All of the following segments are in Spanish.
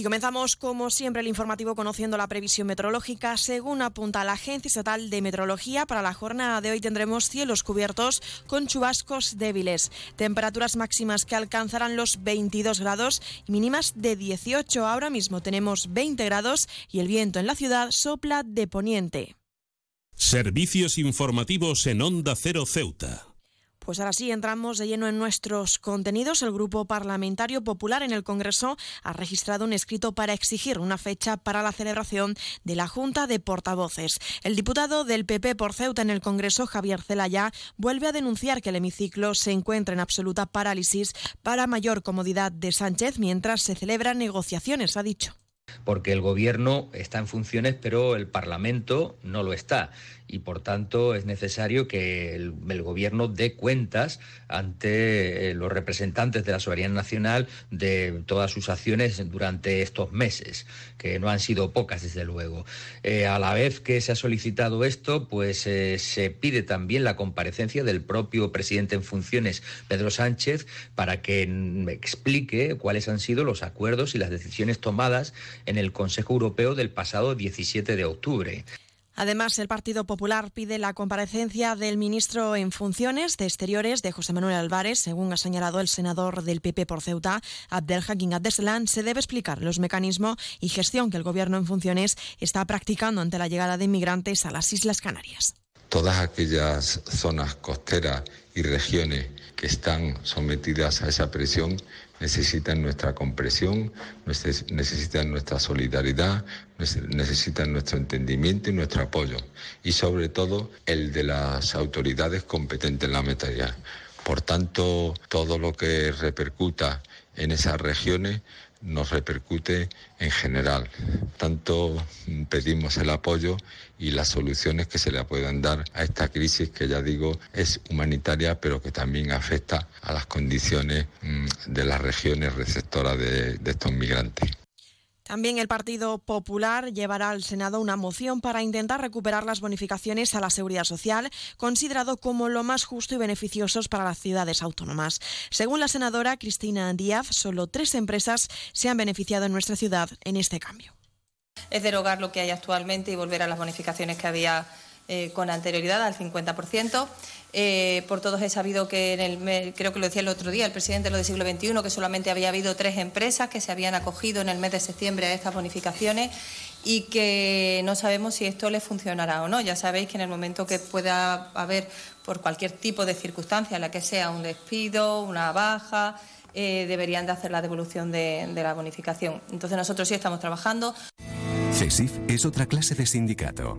Y comenzamos, como siempre, el informativo conociendo la previsión meteorológica. Según apunta la Agencia Estatal de Meteorología, para la jornada de hoy tendremos cielos cubiertos con chubascos débiles, temperaturas máximas que alcanzarán los 22 grados y mínimas de 18. Ahora mismo tenemos 20 grados y el viento en la ciudad sopla de poniente. Servicios informativos en Onda Cero Ceuta. Pues ahora sí, entramos de lleno en nuestros contenidos. El Grupo Parlamentario Popular en el Congreso ha registrado un escrito para exigir una fecha para la celebración de la Junta de Portavoces. El diputado del PP por Ceuta en el Congreso, Javier Celaya, vuelve a denunciar que el hemiciclo se encuentra en absoluta parálisis para mayor comodidad de Sánchez mientras se celebran negociaciones, ha dicho porque el gobierno está en funciones, pero el Parlamento no lo está y por tanto es necesario que el, gobierno dé cuentas ante eh, los representantes de la soberanía nacional de todas sus acciones durante estos meses, que no han sido pocas desde luego. Eh, a la vez que se ha solicitado esto, pues eh, se pide también la comparecencia del propio presidente en funciones, Pedro Sánchez, para que me explique cuáles han sido los acuerdos y las decisiones tomadas en el Consejo Europeo del pasado 17 de octubre. Además, el Partido Popular pide la comparecencia del ministro en funciones de Exteriores de José Manuel Álvarez. Según ha señalado el senador del PP por Ceuta, Abdel Hakim Abdeslam, se debe explicar los mecanismos y gestión que el gobierno en funciones está practicando ante la llegada de inmigrantes a las Islas Canarias. Todas aquellas zonas costeras y regiones que están sometidas a esa presión necesitan nuestra comprensión, necesitan nuestra solidaridad, necesitan nuestro entendimiento y nuestro apoyo, y sobre todo el de las autoridades competentes en la materia. Por tanto, todo lo que repercuta en esas regiones nos repercute en general. Tanto pedimos el apoyo y las soluciones que se le puedan dar a esta crisis que ya digo es humanitaria pero que también afecta a las condiciones mm, de las regiones receptoras de, de estos migrantes. También el Partido Popular llevará al Senado una moción para intentar recuperar las bonificaciones a la seguridad social, considerado como lo más justo y beneficiosos para las ciudades autónomas. Según la senadora Cristina Díaz, solo tres empresas se han beneficiado en nuestra ciudad en este cambio. Es derogar lo que hay actualmente y volver a las bonificaciones que había eh, con anterioridad al 50%. Eh, por todos he sabido que, en el, creo que lo decía el otro día el presidente lo del siglo XXI, que solamente había habido tres empresas que se habían acogido en el mes de septiembre a estas bonificaciones y que no sabemos si esto les funcionará o no. Ya sabéis que en el momento que pueda haber, por cualquier tipo de circunstancia, la que sea un despido, una baja, eh, deberían de hacer la devolución de, de la bonificación. Entonces nosotros sí estamos trabajando. CESIF es otra clase de sindicato.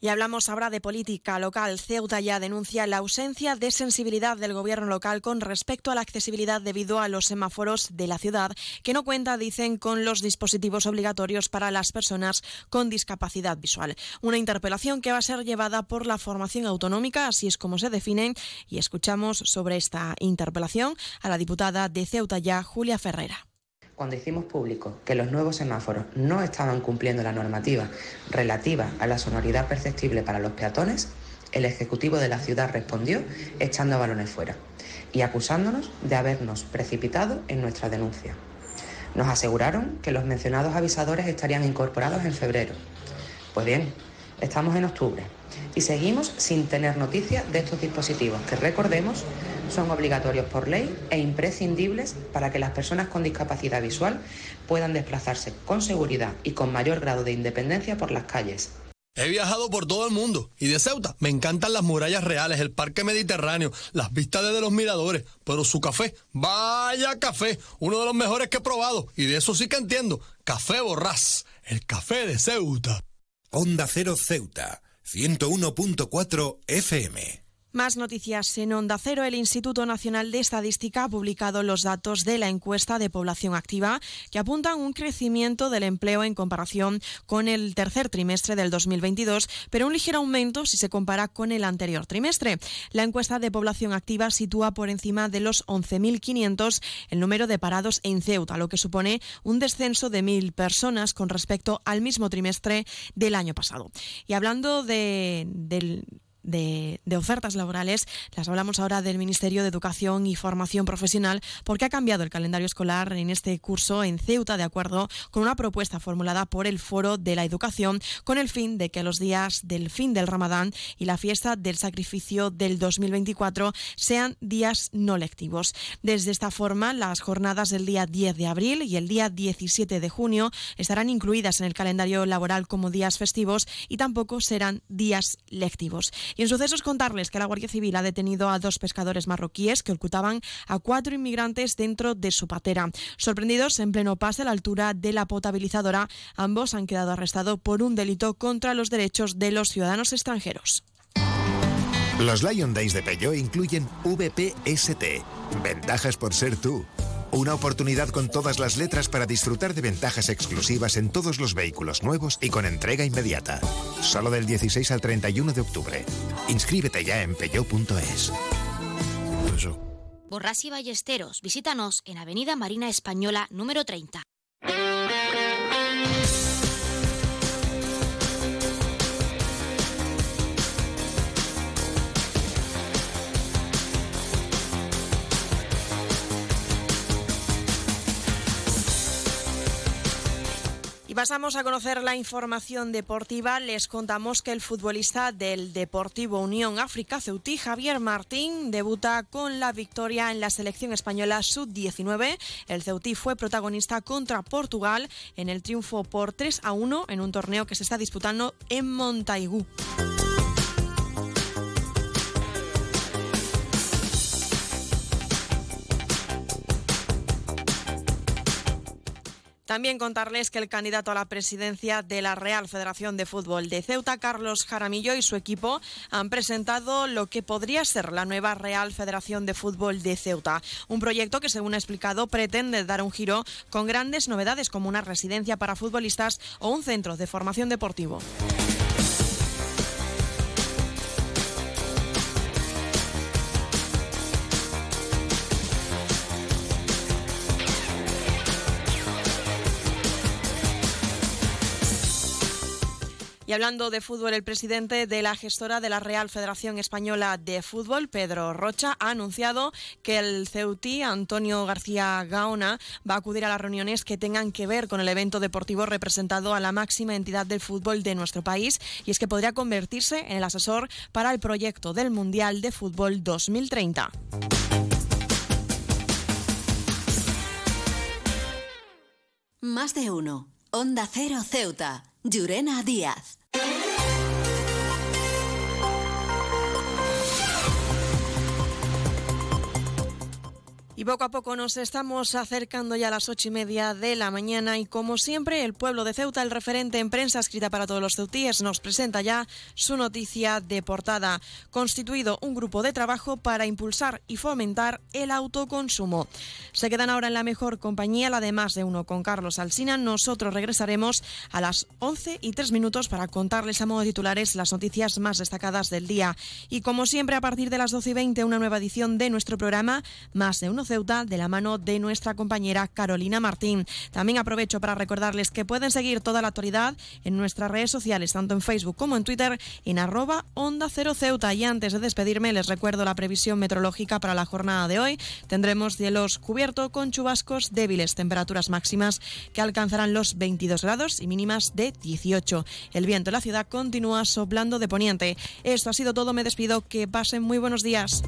Y hablamos ahora de política local. Ceuta ya denuncia la ausencia de sensibilidad del gobierno local con respecto a la accesibilidad debido a los semáforos de la ciudad, que no cuenta, dicen, con los dispositivos obligatorios para las personas con discapacidad visual. Una interpelación que va a ser llevada por la formación autonómica, así es como se definen, y escuchamos sobre esta interpelación a la diputada de Ceuta ya, Julia Ferrera cuando hicimos público que los nuevos semáforos no estaban cumpliendo la normativa relativa a la sonoridad perceptible para los peatones, el Ejecutivo de la ciudad respondió echando balones fuera y acusándonos de habernos precipitado en nuestra denuncia. Nos aseguraron que los mencionados avisadores estarían incorporados en febrero. Pues bien, estamos en octubre y seguimos sin tener noticia de estos dispositivos que, recordemos, son obligatorios por ley e imprescindibles para que las personas con discapacidad visual puedan desplazarse con seguridad y con mayor grado de independencia por las calles. He viajado por todo el mundo y de Ceuta me encantan las murallas reales, el parque mediterráneo, las vistas desde los miradores, pero su café, vaya café, uno de los mejores que he probado y de eso sí que entiendo, Café Borrás, el café de Ceuta. Onda Cero Ceuta, 101.4 FM. Más noticias en Onda Cero. El Instituto Nacional de Estadística ha publicado los datos de la encuesta de población activa que apuntan un crecimiento del empleo en comparación con el tercer trimestre del 2022, pero un ligero aumento si se compara con el anterior trimestre. La encuesta de población activa sitúa por encima de los 11.500 el número de parados en Ceuta, lo que supone un descenso de 1.000 personas con respecto al mismo trimestre del año pasado. Y hablando de, del de, ofertas laborales. Las hablamos ahora del Ministerio de Educación y Formación Profesional porque ha cambiado el calendario escolar en este curso en Ceuta de acuerdo con una propuesta formulada por el Foro de la Educación con el fin de que los días del fin del Ramadán y la fiesta del sacrificio del 2024 sean días no lectivos. Desde esta forma, las jornadas del día 10 de abril y el día 17 de junio estarán incluidas en el calendario laboral como días festivos y tampoco serán días lectivos. Y en sucesos contarles que la Guardia Civil ha detenido a dos pescadores marroquíes que ocultaban a cuatro inmigrantes dentro de su patera. Sorprendidos en pleno pase a la altura de la potabilizadora, ambos han quedado arrestados por un delito contra los derechos de los ciudadanos extranjeros. Los Lion Days de Peugeot incluyen VPST, ventajas por ser tú una oportunidad con todas las letras para disfrutar de ventajas exclusivas en todos los vehículos nuevos y con entrega inmediata. Solo del 16 al 31 de octubre. Inscríbete ya en peyo.es. Borras y Ballesteros, visítanos en Avenida Marina Española número 30. Y pasamos a conocer la información deportiva. Les contamos que el futbolista del Deportivo Unión África Ceutí, Javier Martín, debuta con la victoria en la selección española sub-19. El Ceutí fue protagonista contra Portugal en el triunfo por 3 a 1 en un torneo que se está disputando en Montaigú. También contarles que el candidato a la presidencia de la Real Federación de Fútbol de Ceuta, Carlos Jaramillo, y su equipo han presentado lo que podría ser la nueva Real Federación de Fútbol de Ceuta. Un proyecto que, según ha explicado, pretende dar un giro con grandes novedades como una residencia para futbolistas o un centro de formación deportivo. Y hablando de fútbol, el presidente de la gestora de la Real Federación Española de Fútbol, Pedro Rocha, ha anunciado que el Ceutí, Antonio García Gaona, va a acudir a las reuniones que tengan que ver con el evento deportivo representado a la máxima entidad del fútbol de nuestro país y es que podría convertirse en el asesor para el proyecto del Mundial de Fútbol 2030. Más de uno. Onda Cero Ceuta. Llurena Díaz. Y poco a poco nos estamos acercando ya a las ocho y media de la mañana y como siempre el pueblo de Ceuta, el referente en prensa escrita para todos los ceutíes, nos presenta ya su noticia de portada. Constituido un grupo de trabajo para impulsar y fomentar el autoconsumo. Se quedan ahora en la mejor compañía, la de más de uno con Carlos Alsina. Nosotros regresaremos a las once y tres minutos para contarles a modo de titulares las noticias más destacadas del día. Y como siempre a partir de las doce y veinte una nueva edición de nuestro programa Más de uno Ceuta de la mano de nuestra compañera Carolina Martín. También aprovecho para recordarles que pueden seguir toda la actualidad en nuestras redes sociales, tanto en Facebook como en Twitter, en arroba Onda Cero Ceuta. Y antes de despedirme, les recuerdo la previsión meteorológica para la jornada de hoy. Tendremos cielos cubierto con chubascos débiles, temperaturas máximas que alcanzarán los 22 grados y mínimas de 18. El viento en la ciudad continúa soplando de poniente. Esto ha sido todo, me despido, que pasen muy buenos días.